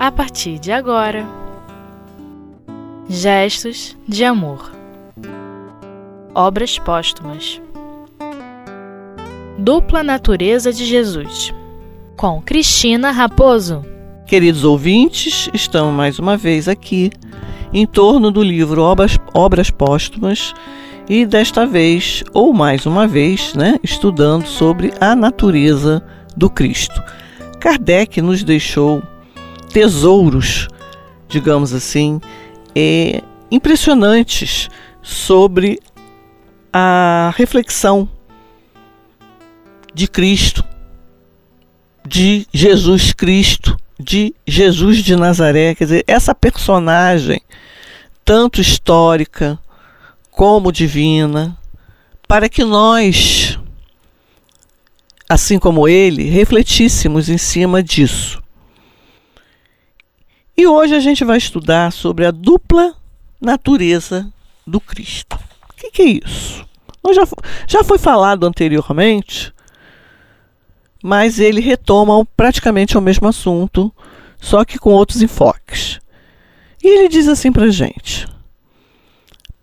a partir de agora. Gestos de Amor Obras Póstumas Dupla Natureza de Jesus com Cristina Raposo. Queridos ouvintes, estamos mais uma vez aqui em torno do livro Obras, Obras Póstumas e desta vez, ou mais uma vez, né, estudando sobre a natureza do Cristo. Kardec nos deixou tesouros, digamos assim, é, impressionantes sobre a reflexão de Cristo, de Jesus Cristo, de Jesus de Nazaré, quer dizer, essa personagem, tanto histórica como divina, para que nós, assim como ele, refletíssemos em cima disso. E hoje a gente vai estudar sobre a dupla natureza do Cristo. O que, que, é isso? Já, já foi falado anteriormente, mas ele retoma praticamente o mesmo assunto, só que com outros enfoques. E ele diz assim para gente: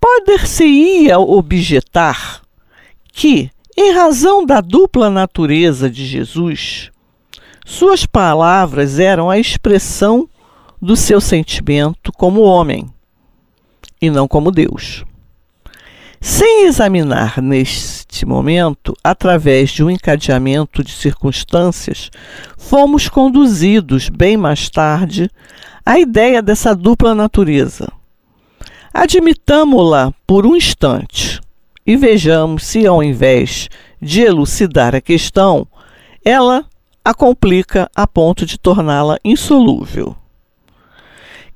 Poder-se-ia objetar que, em razão da dupla natureza de Jesus, suas palavras eram a expressão do seu sentimento como homem e não como Deus. Sem examinar neste momento, através de um encadeamento de circunstâncias, fomos conduzidos, bem mais tarde, à ideia dessa dupla natureza. Admitamo-la por um instante e vejamos se, ao invés de elucidar a questão, ela a complica a ponto de torná-la insolúvel.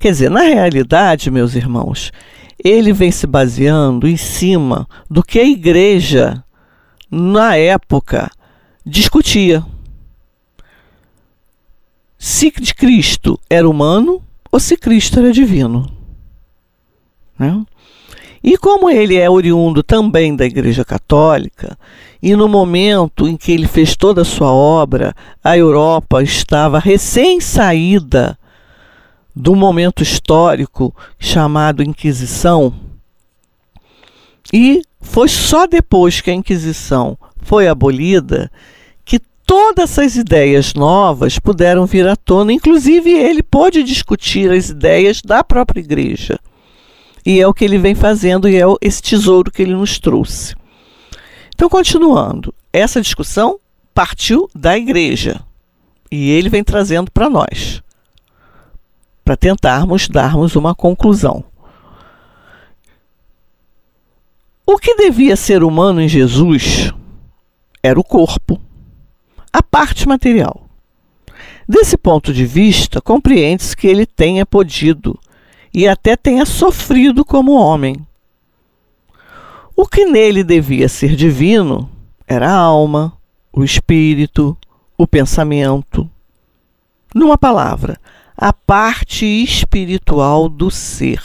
Quer dizer, na realidade, meus irmãos, ele vem se baseando em cima do que a igreja, na época, discutia. Se Cristo era humano ou se Cristo era divino. Né? E como ele é oriundo também da Igreja Católica, e no momento em que ele fez toda a sua obra, a Europa estava recém-saída do momento histórico chamado Inquisição. E foi só depois que a Inquisição foi abolida que todas essas ideias novas puderam vir à tona. Inclusive, ele pôde discutir as ideias da própria igreja. E é o que ele vem fazendo e é esse tesouro que ele nos trouxe. Então, continuando, essa discussão partiu da igreja e ele vem trazendo para nós para tentarmos darmos uma conclusão. O que devia ser humano em Jesus era o corpo, a parte material. Desse ponto de vista, compreende-se que ele tenha podido e até tenha sofrido como homem. O que nele devia ser divino era a alma, o espírito, o pensamento. Numa palavra, a parte espiritual do ser.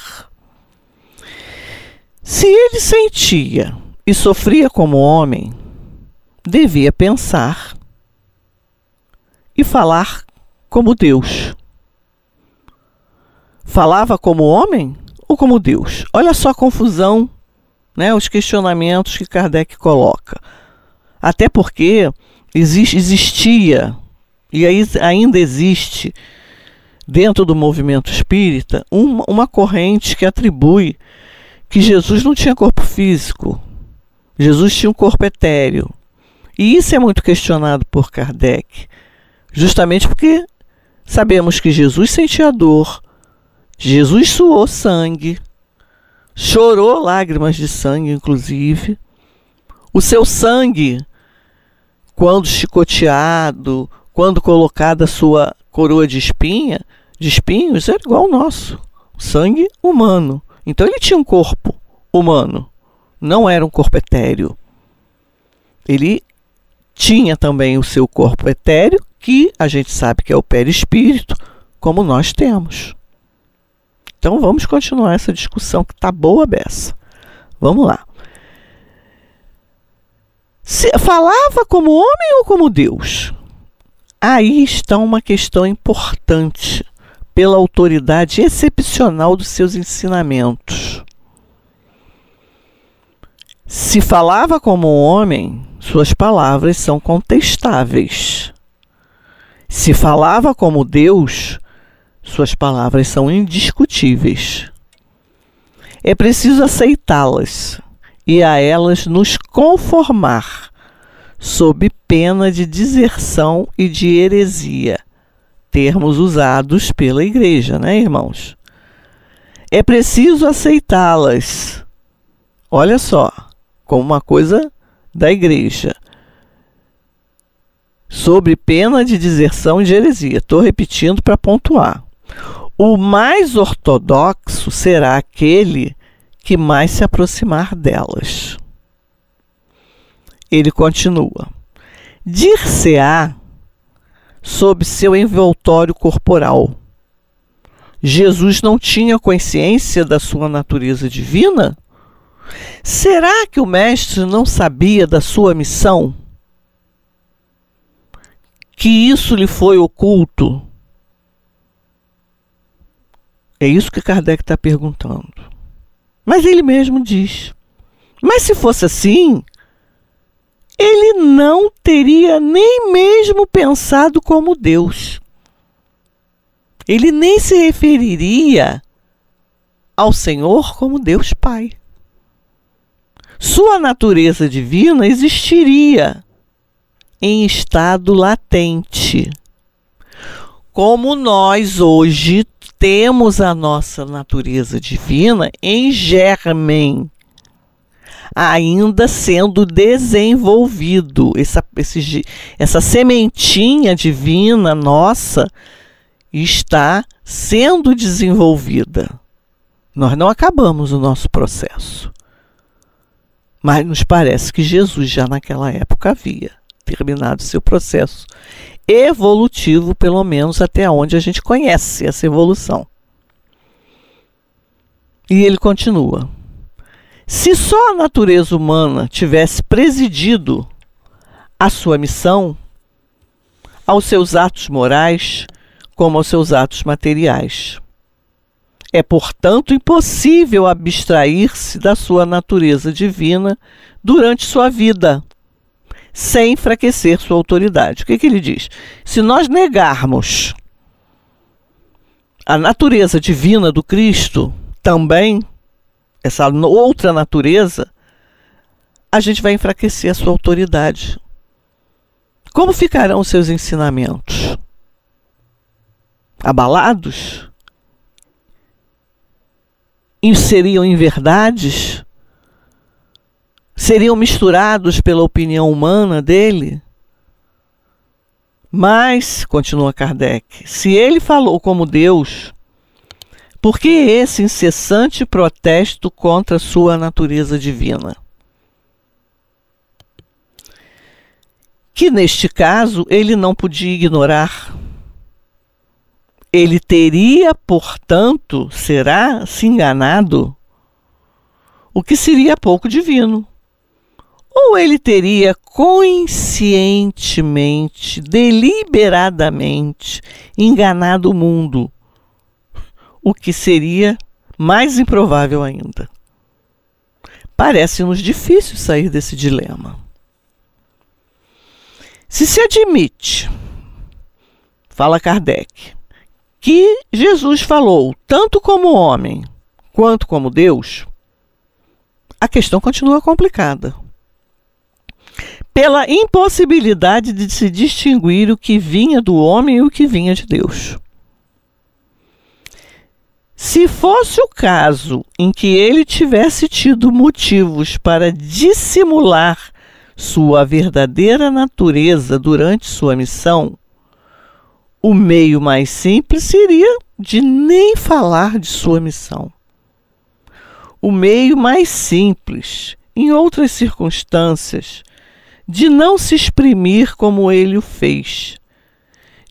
Se ele sentia e sofria como homem, devia pensar e falar como Deus. Falava como homem ou como Deus? Olha só a confusão, né, os questionamentos que Kardec coloca. Até porque existia e ainda existe dentro do movimento espírita uma, uma corrente que atribui que Jesus não tinha corpo físico, Jesus tinha um corpo etéreo. E isso é muito questionado por Kardec, justamente porque sabemos que Jesus sentia dor, Jesus suou sangue, chorou lágrimas de sangue, inclusive. O seu sangue, quando chicoteado, quando colocada a sua coroa de espinha, de espinhos, era igual ao nosso, sangue humano. Então ele tinha um corpo humano, não era um corpo etéreo. Ele tinha também o seu corpo etéreo, que a gente sabe que é o perispírito, como nós temos. Então vamos continuar essa discussão que está boa beça. Vamos lá. Se, falava como homem ou como Deus? Aí está uma questão importante pela autoridade excepcional dos seus ensinamentos. Se falava como homem, suas palavras são contestáveis. Se falava como Deus, suas palavras são indiscutíveis. É preciso aceitá-las e a elas nos conformar, sob pena de deserção e de heresia, termos usados pela Igreja, né, irmãos? É preciso aceitá-las. Olha só, como uma coisa da Igreja sobre pena de deserção e de heresia. Estou repetindo para pontuar. O mais ortodoxo será aquele que mais se aproximar delas. Ele continua: Dir-se-á sob seu envoltório corporal. Jesus não tinha consciência da sua natureza divina? Será que o Mestre não sabia da sua missão? Que isso lhe foi oculto? É isso que Kardec está perguntando. Mas ele mesmo diz: Mas se fosse assim, ele não teria nem mesmo pensado como Deus. Ele nem se referiria ao Senhor como Deus Pai. Sua natureza divina existiria em estado latente. Como nós hoje temos a nossa natureza divina em germen, ainda sendo desenvolvido. Essa, esse, essa sementinha divina nossa está sendo desenvolvida. Nós não acabamos o nosso processo. Mas nos parece que Jesus já naquela época havia terminado seu processo evolutivo, pelo menos até onde a gente conhece essa evolução. E ele continua: se só a natureza humana tivesse presidido a sua missão, aos seus atos morais, como aos seus atos materiais. É, portanto, impossível abstrair-se da sua natureza divina durante sua vida, sem enfraquecer sua autoridade. O que, que ele diz? Se nós negarmos a natureza divina do Cristo, também, essa outra natureza, a gente vai enfraquecer a sua autoridade. Como ficarão os seus ensinamentos? Abalados? Seriam inverdades? seriam misturados pela opinião humana dele? Mas, continua Kardec, se ele falou como Deus, por que esse incessante protesto contra sua natureza divina? Que neste caso ele não podia ignorar. Ele teria, portanto, será se enganado, o que seria pouco divino ou ele teria conscientemente, deliberadamente enganado o mundo, o que seria mais improvável ainda. Parece-nos difícil sair desse dilema. Se se admite, fala Kardec, que Jesus falou tanto como homem quanto como Deus, a questão continua complicada pela impossibilidade de se distinguir o que vinha do homem e o que vinha de Deus. Se fosse o caso em que ele tivesse tido motivos para dissimular sua verdadeira natureza durante sua missão, o meio mais simples seria de nem falar de sua missão. O meio mais simples, em outras circunstâncias, de não se exprimir como ele o fez,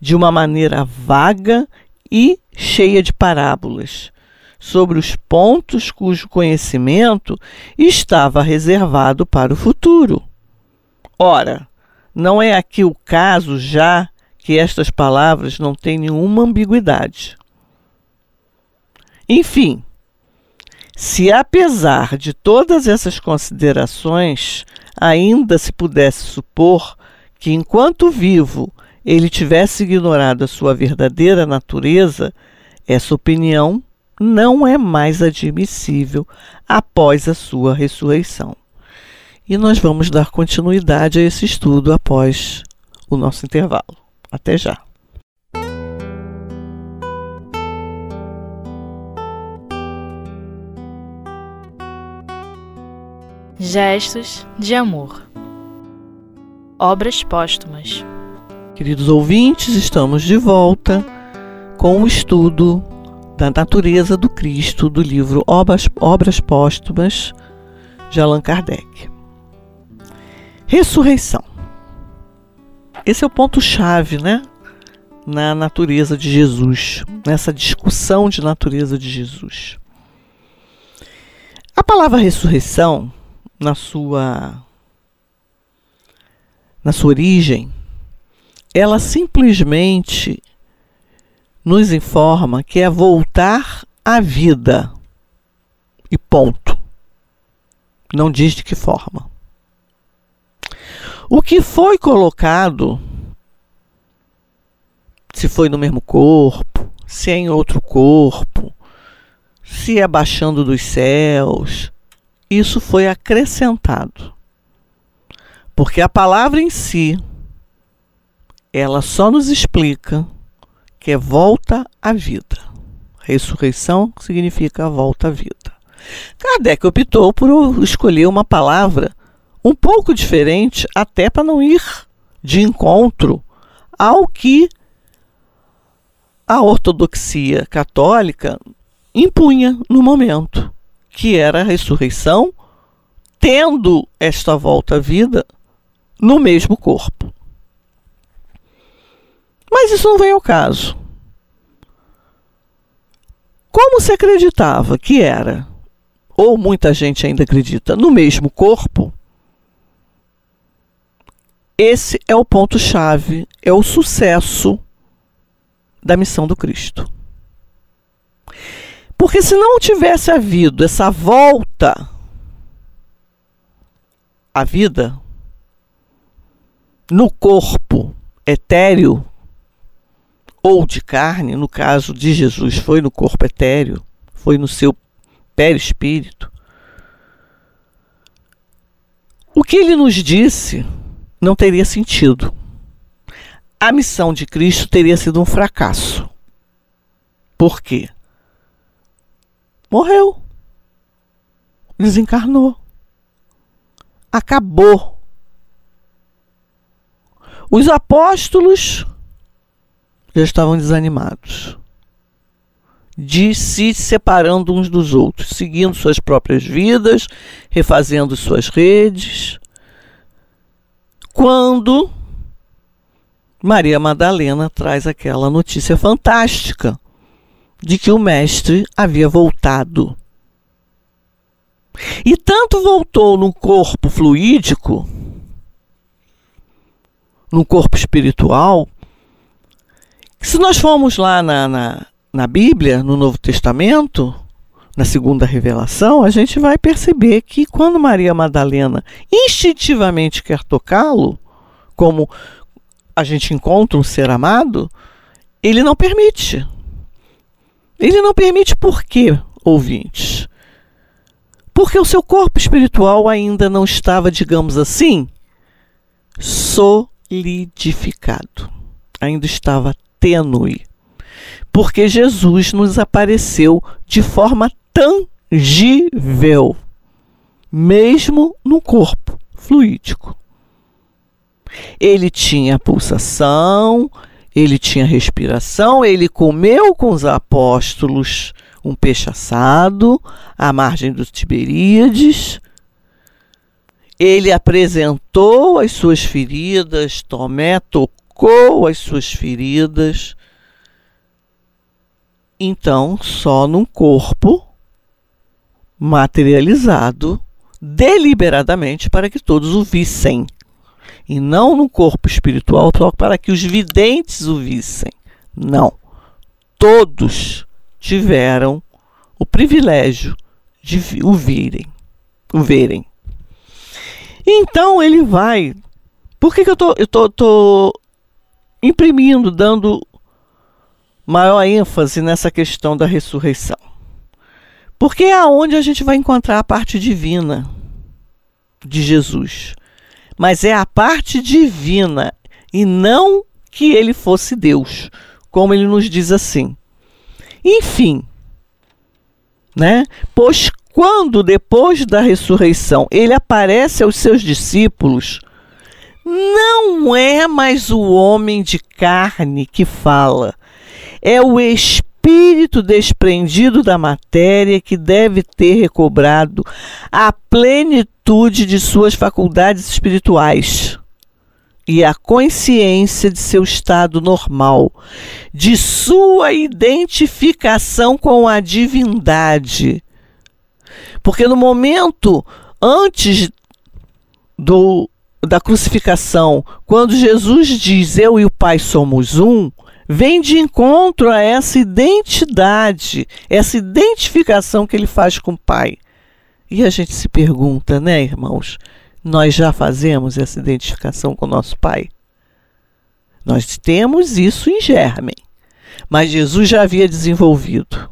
de uma maneira vaga e cheia de parábolas, sobre os pontos cujo conhecimento estava reservado para o futuro. Ora, não é aqui o caso já que estas palavras não têm nenhuma ambiguidade. Enfim, se apesar de todas essas considerações, ainda se pudesse supor que enquanto vivo ele tivesse ignorado a sua verdadeira natureza, essa opinião não é mais admissível após a sua ressurreição. E nós vamos dar continuidade a esse estudo após o nosso intervalo. Até já. Gestos de amor. Obras póstumas. Queridos ouvintes, estamos de volta com o estudo da natureza do Cristo do livro Obras, Obras Póstumas de Allan Kardec. Ressurreição. Esse é o ponto-chave, né? Na natureza de Jesus, nessa discussão de natureza de Jesus. A palavra ressurreição na sua na sua origem, ela simplesmente nos informa que é voltar à vida. E ponto. Não diz de que forma. O que foi colocado, se foi no mesmo corpo, se é em outro corpo, se é baixando dos céus, isso foi acrescentado. Porque a palavra em si, ela só nos explica que é volta à vida. Ressurreição significa volta à vida. Kardec optou por escolher uma palavra um pouco diferente, até para não ir de encontro ao que a ortodoxia católica impunha no momento que era a ressurreição, tendo esta volta à vida no mesmo corpo. Mas isso não vem ao caso. Como se acreditava que era, ou muita gente ainda acredita, no mesmo corpo, esse é o ponto-chave, é o sucesso da missão do Cristo. Porque se não tivesse havido essa volta à vida no corpo etéreo ou de carne, no caso de Jesus foi no corpo etéreo, foi no seu perispírito. O que ele nos disse não teria sentido. A missão de Cristo teria sido um fracasso. Por quê? Morreu. Desencarnou. Acabou. Os apóstolos já estavam desanimados, de se separando uns dos outros, seguindo suas próprias vidas, refazendo suas redes. Quando Maria Madalena traz aquela notícia fantástica de que o mestre havia voltado. E tanto voltou no corpo fluídico, no corpo espiritual, se nós formos lá na, na, na Bíblia, no Novo Testamento, na segunda revelação, a gente vai perceber que quando Maria Madalena instintivamente quer tocá-lo, como a gente encontra um ser amado, ele não permite. Ele não permite por quê, ouvintes? Porque o seu corpo espiritual ainda não estava, digamos assim, solidificado. Ainda estava tênue. Porque Jesus nos apareceu de forma tangível, mesmo no corpo fluídico. Ele tinha pulsação, ele tinha respiração, ele comeu com os apóstolos um peixe assado à margem dos Tiberíades. Ele apresentou as suas feridas, Tomé tocou as suas feridas. Então, só num corpo materializado deliberadamente para que todos o vissem e não no corpo espiritual só para que os videntes o vissem. Não. Todos tiveram o privilégio de o virem, o verem. Então ele vai. Por que, que eu tô, tô, tô imprimindo, dando maior ênfase nessa questão da ressurreição? Porque é aonde a gente vai encontrar a parte divina de Jesus. Mas é a parte divina e não que ele fosse Deus, como ele nos diz assim. Enfim, né? Pois quando depois da ressurreição ele aparece aos seus discípulos, não é mais o homem de carne que fala, é o espírito desprendido da matéria que deve ter recobrado a plenitude de suas faculdades espirituais e a consciência de seu estado normal, de sua identificação com a divindade. Porque no momento antes do, da crucificação, quando Jesus diz eu e o Pai somos um, vem de encontro a essa identidade, essa identificação que ele faz com o Pai. E a gente se pergunta, né, irmãos? nós já fazemos essa identificação com o nosso Pai. Nós temos isso em germe, mas Jesus já havia desenvolvido.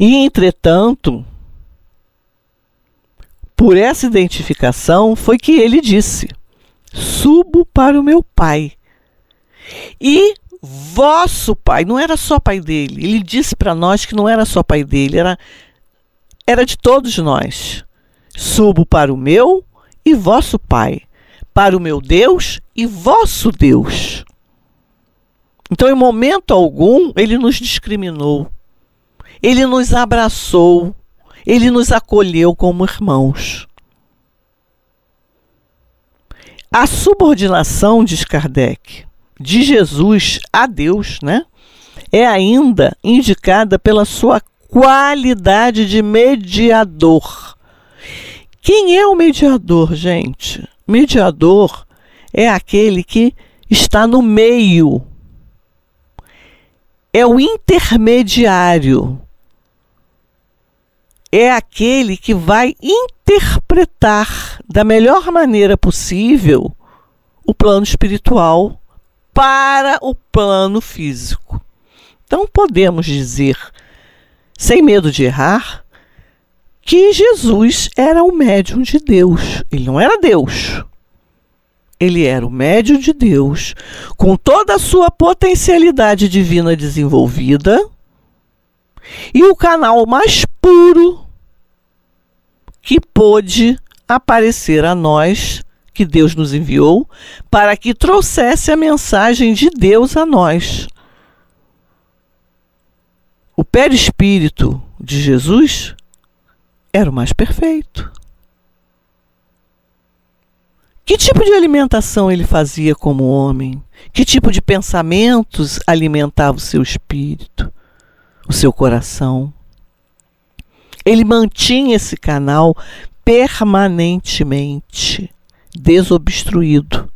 E, entretanto, por essa identificação foi que ele disse: Subo para o meu Pai. E vosso Pai, não era só Pai dele, ele disse para nós que não era só Pai dele, era, era de todos nós. Subo para o meu e vosso Pai, para o meu Deus e vosso Deus. Então, em momento algum, ele nos discriminou, ele nos abraçou, ele nos acolheu como irmãos. A subordinação, diz Kardec, de Jesus a Deus, né, é ainda indicada pela sua qualidade de mediador quem é o mediador, gente? Mediador é aquele que está no meio. É o intermediário. É aquele que vai interpretar da melhor maneira possível o plano espiritual para o plano físico. Então podemos dizer, sem medo de errar, que Jesus era o médium de Deus. Ele não era Deus. Ele era o médium de Deus, com toda a sua potencialidade divina desenvolvida, e o canal mais puro que pôde aparecer a nós, que Deus nos enviou, para que trouxesse a mensagem de Deus a nós. O perispírito de Jesus era o mais perfeito. Que tipo de alimentação ele fazia como homem? Que tipo de pensamentos alimentava o seu espírito, o seu coração? Ele mantinha esse canal permanentemente desobstruído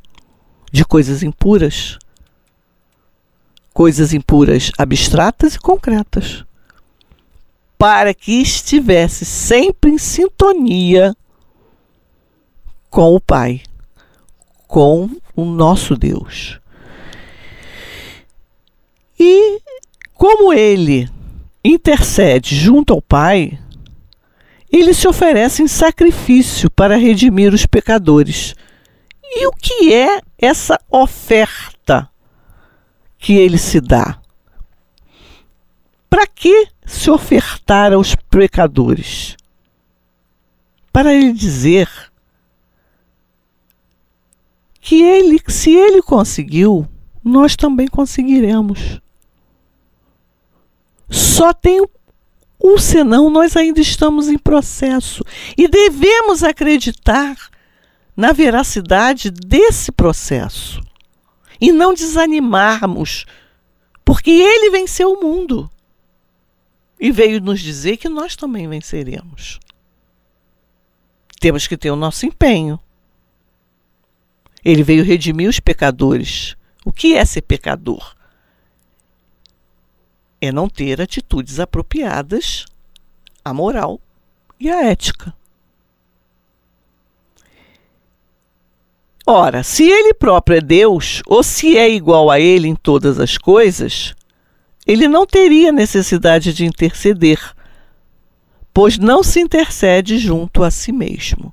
de coisas impuras, coisas impuras abstratas e concretas para que estivesse sempre em sintonia com o Pai, com o nosso Deus. E como ele intercede junto ao Pai, ele se oferece em sacrifício para redimir os pecadores. E o que é essa oferta que ele se dá? Para que se ofertar aos pecadores? Para ele dizer que ele, se ele conseguiu, nós também conseguiremos. Só tem um senão, nós ainda estamos em processo e devemos acreditar na veracidade desse processo e não desanimarmos, porque ele venceu o mundo e veio nos dizer que nós também venceremos. Temos que ter o nosso empenho. Ele veio redimir os pecadores. O que é ser pecador? É não ter atitudes apropriadas à moral e à ética. Ora, se ele próprio é Deus, ou se é igual a ele em todas as coisas, ele não teria necessidade de interceder, pois não se intercede junto a si mesmo.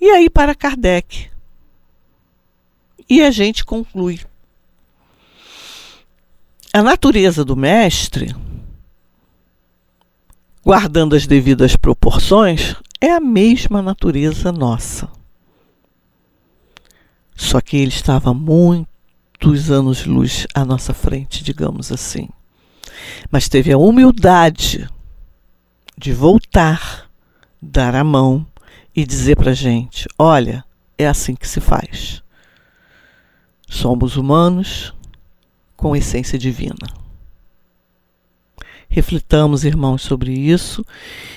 E aí para Kardec. E a gente conclui. A natureza do mestre, guardando as devidas proporções, é a mesma natureza nossa. Só que ele estava muitos anos-luz à nossa frente, digamos assim. Mas teve a humildade de voltar, dar a mão e dizer para a gente: olha, é assim que se faz. Somos humanos com essência divina. Reflitamos, irmãos, sobre isso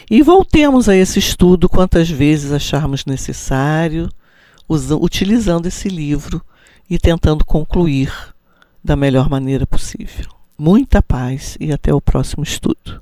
e voltemos a esse estudo quantas vezes acharmos necessário utilizando esse livro e tentando concluir da melhor maneira possível. Muita paz e até o próximo estudo.